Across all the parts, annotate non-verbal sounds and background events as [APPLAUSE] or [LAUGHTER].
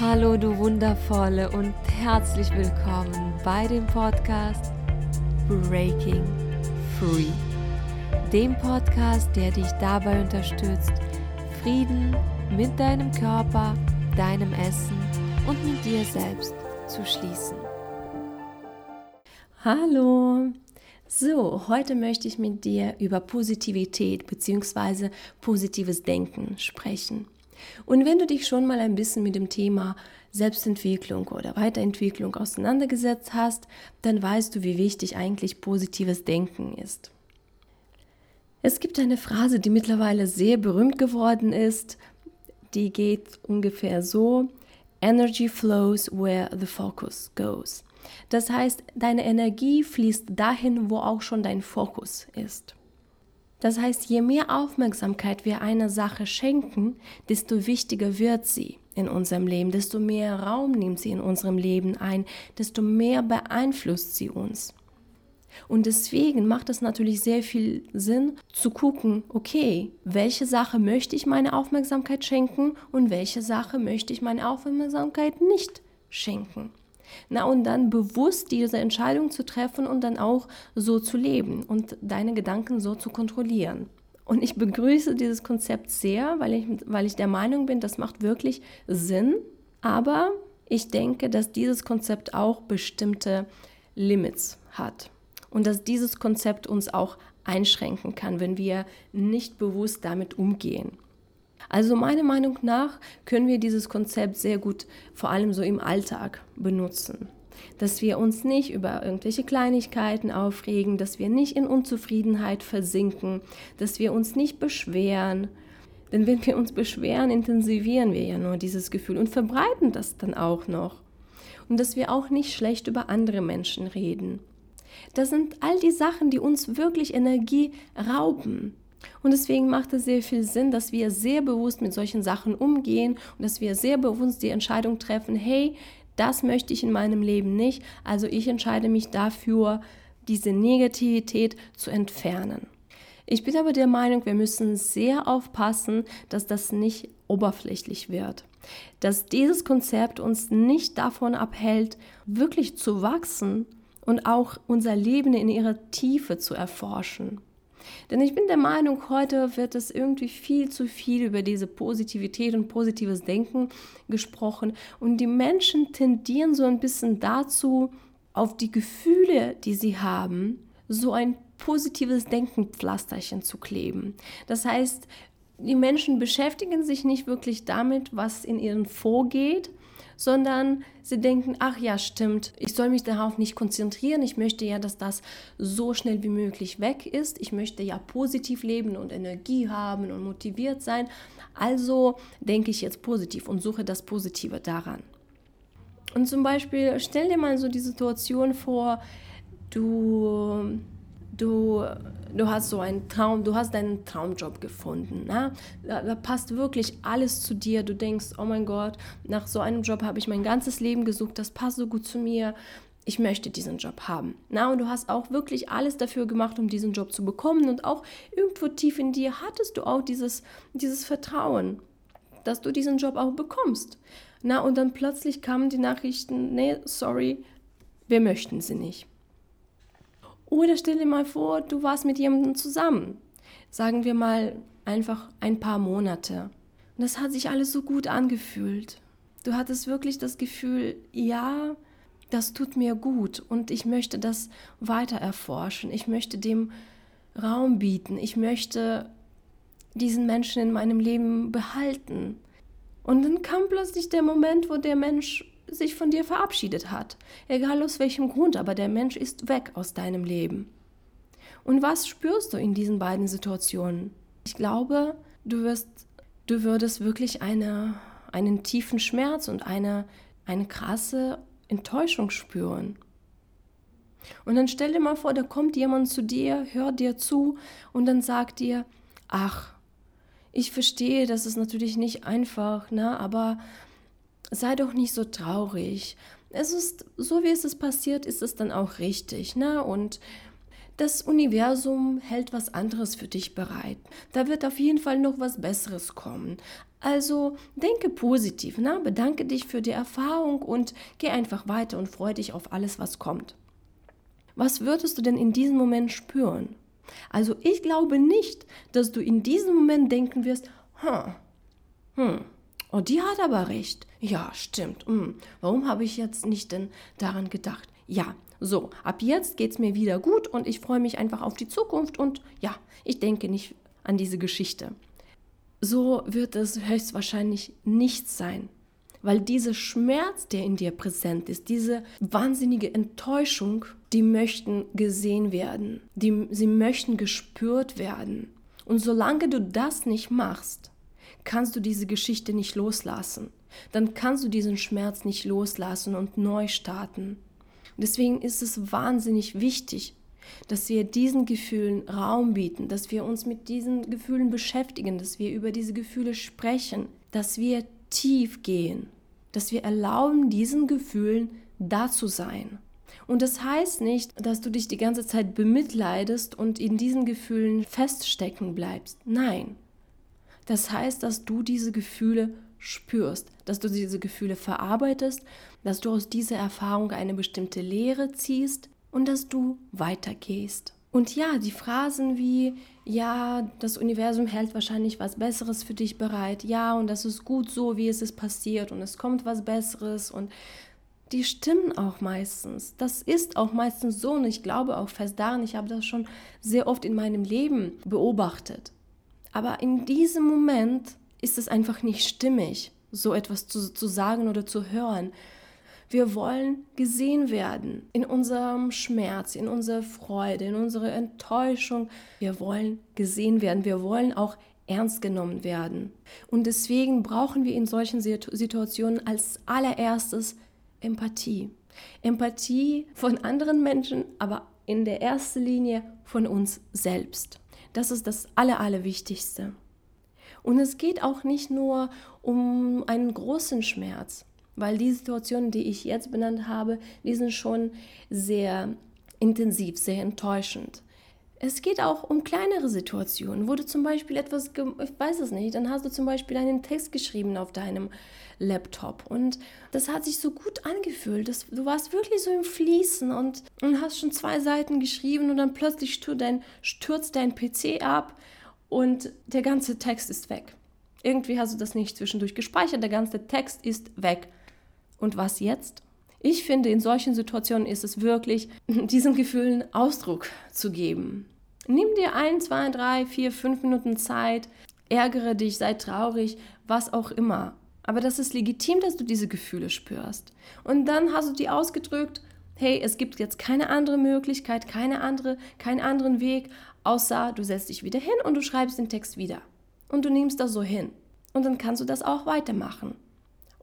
Hallo du wundervolle und herzlich willkommen bei dem Podcast Breaking Free. Dem Podcast, der dich dabei unterstützt, Frieden mit deinem Körper, deinem Essen und mit dir selbst zu schließen. Hallo! So, heute möchte ich mit dir über Positivität bzw. positives Denken sprechen. Und wenn du dich schon mal ein bisschen mit dem Thema Selbstentwicklung oder Weiterentwicklung auseinandergesetzt hast, dann weißt du, wie wichtig eigentlich positives Denken ist. Es gibt eine Phrase, die mittlerweile sehr berühmt geworden ist, die geht ungefähr so, Energy flows where the focus goes. Das heißt, deine Energie fließt dahin, wo auch schon dein Fokus ist. Das heißt, je mehr Aufmerksamkeit wir einer Sache schenken, desto wichtiger wird sie in unserem Leben, desto mehr Raum nimmt sie in unserem Leben ein, desto mehr beeinflusst sie uns. Und deswegen macht es natürlich sehr viel Sinn zu gucken, okay, welche Sache möchte ich meine Aufmerksamkeit schenken und welche Sache möchte ich meine Aufmerksamkeit nicht schenken. Na, und dann bewusst diese Entscheidung zu treffen und dann auch so zu leben und deine Gedanken so zu kontrollieren. Und ich begrüße dieses Konzept sehr, weil ich, weil ich der Meinung bin, das macht wirklich Sinn. Aber ich denke, dass dieses Konzept auch bestimmte Limits hat. Und dass dieses Konzept uns auch einschränken kann, wenn wir nicht bewusst damit umgehen. Also meiner Meinung nach können wir dieses Konzept sehr gut vor allem so im Alltag benutzen. Dass wir uns nicht über irgendwelche Kleinigkeiten aufregen, dass wir nicht in Unzufriedenheit versinken, dass wir uns nicht beschweren. Denn wenn wir uns beschweren, intensivieren wir ja nur dieses Gefühl und verbreiten das dann auch noch. Und dass wir auch nicht schlecht über andere Menschen reden. Das sind all die Sachen, die uns wirklich Energie rauben. Und deswegen macht es sehr viel Sinn, dass wir sehr bewusst mit solchen Sachen umgehen und dass wir sehr bewusst die Entscheidung treffen, hey, das möchte ich in meinem Leben nicht, also ich entscheide mich dafür, diese Negativität zu entfernen. Ich bin aber der Meinung, wir müssen sehr aufpassen, dass das nicht oberflächlich wird. Dass dieses Konzept uns nicht davon abhält, wirklich zu wachsen und auch unser Leben in ihrer Tiefe zu erforschen. Denn ich bin der Meinung, heute wird es irgendwie viel zu viel über diese Positivität und positives Denken gesprochen. Und die Menschen tendieren so ein bisschen dazu, auf die Gefühle, die sie haben, so ein positives Denkenpflasterchen zu kleben. Das heißt, die Menschen beschäftigen sich nicht wirklich damit, was in ihnen vorgeht, sondern sie denken, ach ja, stimmt, ich soll mich darauf nicht konzentrieren, ich möchte ja, dass das so schnell wie möglich weg ist, ich möchte ja positiv leben und Energie haben und motiviert sein, also denke ich jetzt positiv und suche das Positive daran. Und zum Beispiel stell dir mal so die Situation vor, du du, du hast so einen Traum, du hast deinen Traumjob gefunden. Ne? Da, da, passt wirklich alles zu dir. Du denkst, oh mein Gott, nach so einem Job habe ich mein ganzes Leben gesucht, das passt so gut zu mir. Ich möchte diesen Job haben. Na, und du hast auch wirklich alles dafür gemacht, um diesen Job zu bekommen. Und auch irgendwo tief in dir hattest du auch dieses, dieses Vertrauen, dass du diesen Job auch bekommst. Na, und dann plötzlich kamen die Nachrichten, nee, sorry, wir möchten sie nicht. Oder stell dir mal vor, du warst mit jemandem zusammen. Sagen wir mal einfach ein paar Monate. Und das hat sich alles so gut angefühlt. Du hattest wirklich das Gefühl, ja, das tut mir gut und ich möchte das weiter erforschen. Ich möchte dem Raum bieten. Ich möchte diesen Menschen in meinem Leben behalten. Und dann kam plötzlich der Moment, wo der Mensch sich von dir verabschiedet hat. Egal aus welchem Grund, aber der Mensch ist weg aus deinem Leben. Und was spürst du in diesen beiden Situationen? Ich glaube, du wirst, du würdest wirklich eine, einen tiefen Schmerz und eine, eine krasse Enttäuschung spüren. Und dann stell dir mal vor, da kommt jemand zu dir, hört dir zu und dann sagt dir, ach, ich verstehe, das ist natürlich nicht einfach, ne, aber sei doch nicht so traurig. Es ist so, wie es ist passiert, ist es dann auch richtig, ne? Und das Universum hält was anderes für dich bereit. Da wird auf jeden Fall noch was Besseres kommen. Also denke positiv, ne? bedanke dich für die Erfahrung und geh einfach weiter und freue dich auf alles, was kommt. Was würdest du denn in diesem Moment spüren? Also ich glaube nicht, dass du in diesem Moment denken wirst, hm, hm, oh, die hat aber recht. Ja, stimmt. Hm, warum habe ich jetzt nicht denn daran gedacht? Ja, so, ab jetzt geht es mir wieder gut und ich freue mich einfach auf die Zukunft und ja, ich denke nicht an diese Geschichte. So wird es höchstwahrscheinlich nicht sein, weil dieser Schmerz, der in dir präsent ist, diese wahnsinnige Enttäuschung, die möchten gesehen werden, die, sie möchten gespürt werden. Und solange du das nicht machst, kannst du diese Geschichte nicht loslassen. Dann kannst du diesen Schmerz nicht loslassen und neu starten. Deswegen ist es wahnsinnig wichtig, dass wir diesen Gefühlen Raum bieten, dass wir uns mit diesen Gefühlen beschäftigen, dass wir über diese Gefühle sprechen, dass wir tief gehen, dass wir erlauben, diesen Gefühlen da zu sein. Und das heißt nicht, dass du dich die ganze Zeit bemitleidest und in diesen Gefühlen feststecken bleibst. Nein. Das heißt, dass du diese Gefühle spürst, dass du diese Gefühle verarbeitest, dass du aus dieser Erfahrung eine bestimmte Lehre ziehst und dass du weitergehst. Und ja, die Phrasen wie, ja, das Universum hält wahrscheinlich was Besseres für dich bereit, ja, und das ist gut so, wie es ist passiert und es kommt was Besseres und die stimmen auch meistens. Das ist auch meistens so und ich glaube auch fest daran, ich habe das schon sehr oft in meinem Leben beobachtet. Aber in diesem Moment ist es einfach nicht stimmig, so etwas zu, zu sagen oder zu hören. Wir wollen gesehen werden in unserem Schmerz, in unserer Freude, in unserer Enttäuschung. Wir wollen gesehen werden. Wir wollen auch ernst genommen werden. Und deswegen brauchen wir in solchen Situationen als allererstes Empathie. Empathie von anderen Menschen, aber in der ersten Linie von uns selbst. Das ist das Aller, Allerwichtigste. Und es geht auch nicht nur um einen großen Schmerz. Weil die Situationen, die ich jetzt benannt habe, die sind schon sehr intensiv, sehr enttäuschend. Es geht auch um kleinere Situationen, wo du zum Beispiel etwas, ich weiß es nicht, dann hast du zum Beispiel einen Text geschrieben auf deinem Laptop und das hat sich so gut angefühlt. Das, du warst wirklich so im Fließen und, und hast schon zwei Seiten geschrieben und dann plötzlich stürzt dein PC ab und der ganze Text ist weg. Irgendwie hast du das nicht zwischendurch gespeichert, der ganze Text ist weg. Und was jetzt? Ich finde, in solchen Situationen ist es wirklich, [LAUGHS] diesen Gefühlen Ausdruck zu geben. Nimm dir ein, zwei, drei, vier, fünf Minuten Zeit, ärgere dich, sei traurig, was auch immer. Aber das ist legitim, dass du diese Gefühle spürst. Und dann hast du die ausgedrückt, hey, es gibt jetzt keine andere Möglichkeit, keine andere, keinen anderen Weg, außer du setzt dich wieder hin und du schreibst den Text wieder. Und du nimmst das so hin. Und dann kannst du das auch weitermachen.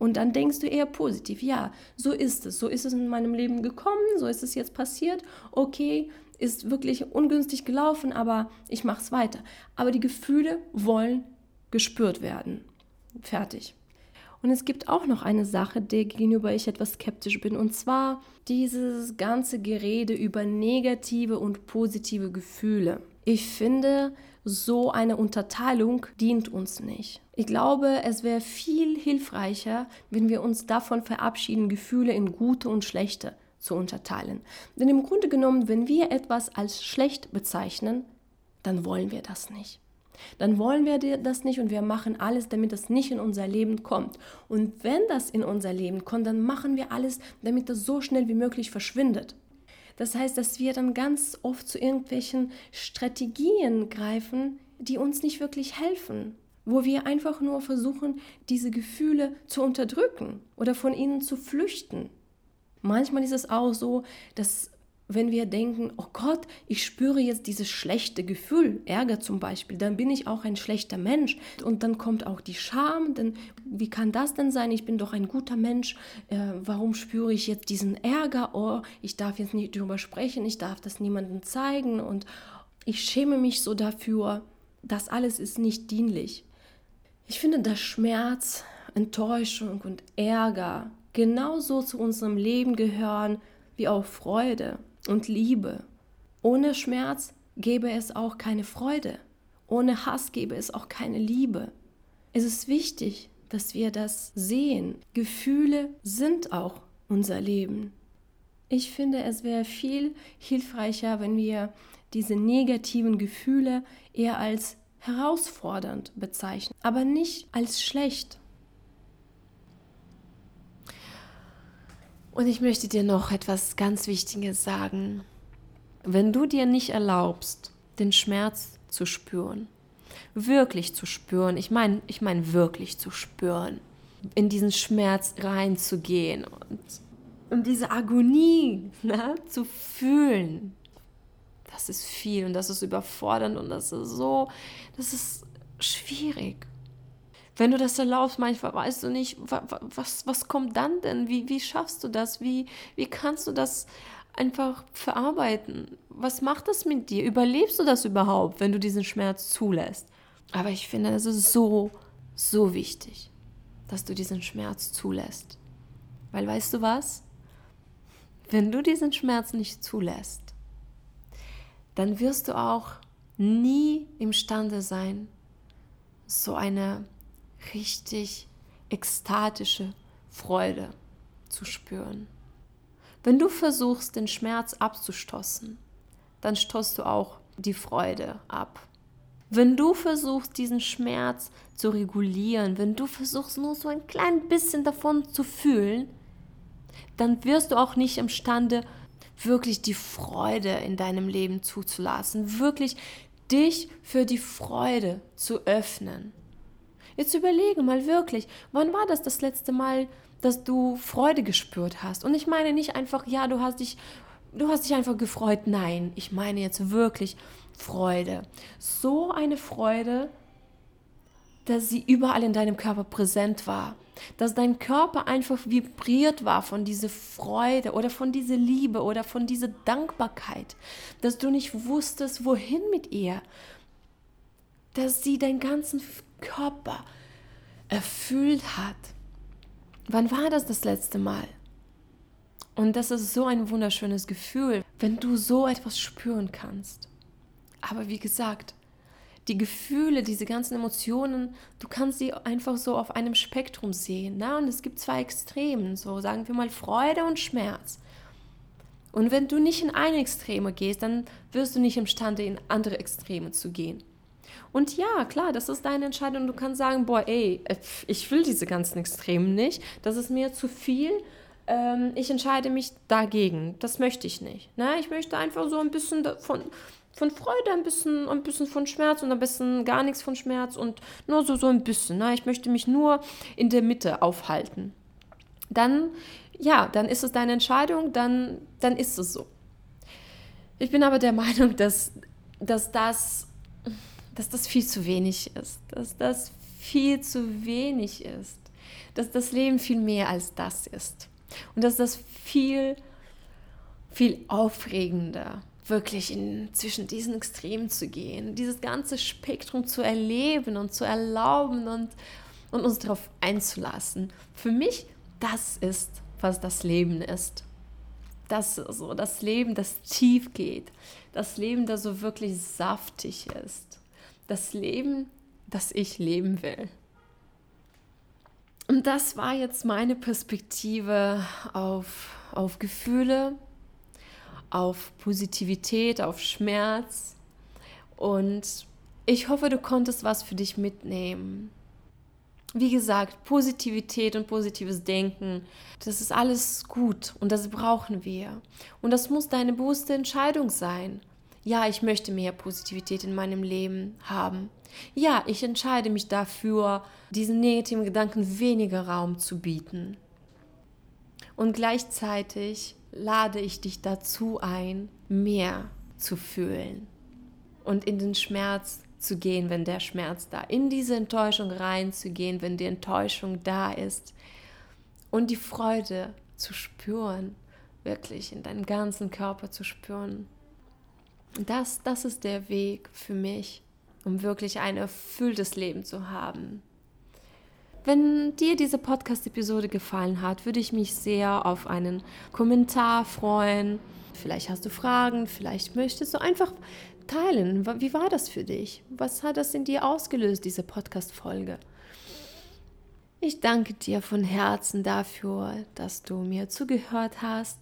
Und dann denkst du eher positiv, ja, so ist es, so ist es in meinem Leben gekommen, so ist es jetzt passiert, okay, ist wirklich ungünstig gelaufen, aber ich mache es weiter. Aber die Gefühle wollen gespürt werden. Fertig. Und es gibt auch noch eine Sache, der gegenüber ich etwas skeptisch bin, und zwar dieses ganze Gerede über negative und positive Gefühle. Ich finde, so eine Unterteilung dient uns nicht. Ich glaube, es wäre viel hilfreicher, wenn wir uns davon verabschieden, Gefühle in gute und schlechte zu unterteilen. Denn im Grunde genommen, wenn wir etwas als schlecht bezeichnen, dann wollen wir das nicht. Dann wollen wir das nicht und wir machen alles, damit das nicht in unser Leben kommt. Und wenn das in unser Leben kommt, dann machen wir alles, damit das so schnell wie möglich verschwindet. Das heißt, dass wir dann ganz oft zu irgendwelchen Strategien greifen, die uns nicht wirklich helfen, wo wir einfach nur versuchen, diese Gefühle zu unterdrücken oder von ihnen zu flüchten. Manchmal ist es auch so, dass wenn wir denken, oh Gott, ich spüre jetzt dieses schlechte Gefühl, Ärger zum Beispiel, dann bin ich auch ein schlechter Mensch. Und dann kommt auch die Scham, denn wie kann das denn sein? Ich bin doch ein guter Mensch. Äh, warum spüre ich jetzt diesen Ärger? Oh, ich darf jetzt nicht darüber sprechen, ich darf das niemandem zeigen und ich schäme mich so dafür. Das alles ist nicht dienlich. Ich finde, dass Schmerz, Enttäuschung und Ärger genauso zu unserem Leben gehören wie auch Freude und Liebe. Ohne Schmerz gäbe es auch keine Freude. Ohne Hass gäbe es auch keine Liebe. es ist wichtig, dass wir das sehen. Gefühle sind auch unser Leben. Ich finde, es wäre viel hilfreicher, wenn wir diese negativen Gefühle eher als herausfordernd bezeichnen, aber nicht als schlecht. Und ich möchte dir noch etwas ganz Wichtiges sagen. Wenn du dir nicht erlaubst, den Schmerz zu spüren, wirklich zu spüren, ich meine, ich meine wirklich zu spüren, in diesen Schmerz reinzugehen und, und diese Agonie ne, zu fühlen, das ist viel und das ist überfordernd und das ist so, das ist schwierig. Wenn du das erlaubst, manchmal weißt du nicht, was, was kommt dann denn? Wie, wie schaffst du das? Wie, wie kannst du das einfach verarbeiten? Was macht das mit dir? Überlebst du das überhaupt, wenn du diesen Schmerz zulässt? Aber ich finde, es ist so, so wichtig, dass du diesen Schmerz zulässt. Weil weißt du was? Wenn du diesen Schmerz nicht zulässt, dann wirst du auch nie imstande sein, so eine richtig ekstatische Freude zu spüren. Wenn du versuchst, den Schmerz abzustoßen, dann stoßt du auch die Freude ab. Wenn du versuchst, diesen Schmerz zu regulieren, wenn du versuchst, nur so ein klein bisschen davon zu fühlen, dann wirst du auch nicht imstande, wirklich die Freude in deinem Leben zuzulassen, wirklich dich für die Freude zu öffnen. Jetzt überlege mal wirklich, wann war das das letzte Mal, dass du Freude gespürt hast? Und ich meine nicht einfach, ja, du hast dich, du hast dich einfach gefreut. Nein, ich meine jetzt wirklich Freude. So eine Freude, dass sie überall in deinem Körper präsent war. Dass dein Körper einfach vibriert war von dieser Freude oder von dieser Liebe oder von dieser Dankbarkeit. Dass du nicht wusstest, wohin mit ihr. Dass sie deinen ganzen Körper erfüllt hat. Wann war das das letzte Mal? Und das ist so ein wunderschönes Gefühl, wenn du so etwas spüren kannst. Aber wie gesagt, die Gefühle, diese ganzen Emotionen, du kannst sie einfach so auf einem Spektrum sehen. Na? Und es gibt zwei Extremen, so sagen wir mal Freude und Schmerz. Und wenn du nicht in eine Extreme gehst, dann wirst du nicht imstande, in andere Extreme zu gehen. Und ja, klar, das ist deine Entscheidung. Du kannst sagen, boah, ey, äh, ich will diese ganzen Extremen nicht. Das ist mir zu viel. Ähm, ich entscheide mich dagegen. Das möchte ich nicht. Ne? Ich möchte einfach so ein bisschen von, von Freude, ein bisschen, ein bisschen von Schmerz und ein bisschen gar nichts von Schmerz und nur so, so ein bisschen. Ne? Ich möchte mich nur in der Mitte aufhalten. Dann, ja, dann ist es deine Entscheidung, dann, dann ist es so. Ich bin aber der [LAUGHS] Meinung, dass, dass das dass das viel zu wenig ist, dass das viel zu wenig ist, dass das Leben viel mehr als das ist und dass das viel, viel aufregender wirklich in, zwischen diesen Extremen zu gehen, dieses ganze Spektrum zu erleben und zu erlauben und, und uns darauf einzulassen. Für mich, das ist, was das Leben ist. Das so, das Leben, das tief geht, das Leben, das so wirklich saftig ist das Leben, das ich leben will. Und das war jetzt meine Perspektive auf, auf Gefühle, auf Positivität, auf Schmerz. Und ich hoffe, du konntest was für dich mitnehmen. Wie gesagt, Positivität und positives Denken, das ist alles gut und das brauchen wir. Und das muss deine bewusste Entscheidung sein ja, ich möchte mehr Positivität in meinem Leben haben. Ja, ich entscheide mich dafür, diesen negativen Gedanken weniger Raum zu bieten. Und gleichzeitig lade ich dich dazu ein, mehr zu fühlen und in den Schmerz zu gehen, wenn der Schmerz da, in diese Enttäuschung reinzugehen, wenn die Enttäuschung da ist und die Freude zu spüren, wirklich in deinem ganzen Körper zu spüren. Das, das ist der Weg für mich, um wirklich ein erfülltes Leben zu haben. Wenn dir diese Podcast-Episode gefallen hat, würde ich mich sehr auf einen Kommentar freuen. Vielleicht hast du Fragen, vielleicht möchtest du einfach teilen. Wie war das für dich? Was hat das in dir ausgelöst, diese Podcast-Folge? Ich danke dir von Herzen dafür, dass du mir zugehört hast.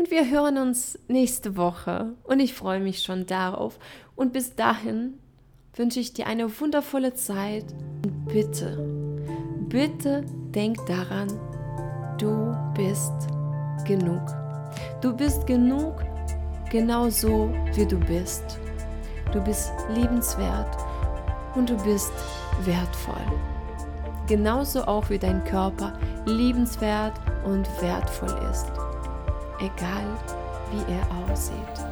Und wir hören uns nächste Woche und ich freue mich schon darauf. Und bis dahin wünsche ich dir eine wundervolle Zeit. Und bitte, bitte denk daran, du bist genug. Du bist genug, genauso wie du bist. Du bist liebenswert und du bist wertvoll. Genauso auch wie dein Körper liebenswert und wertvoll ist, egal wie er aussieht.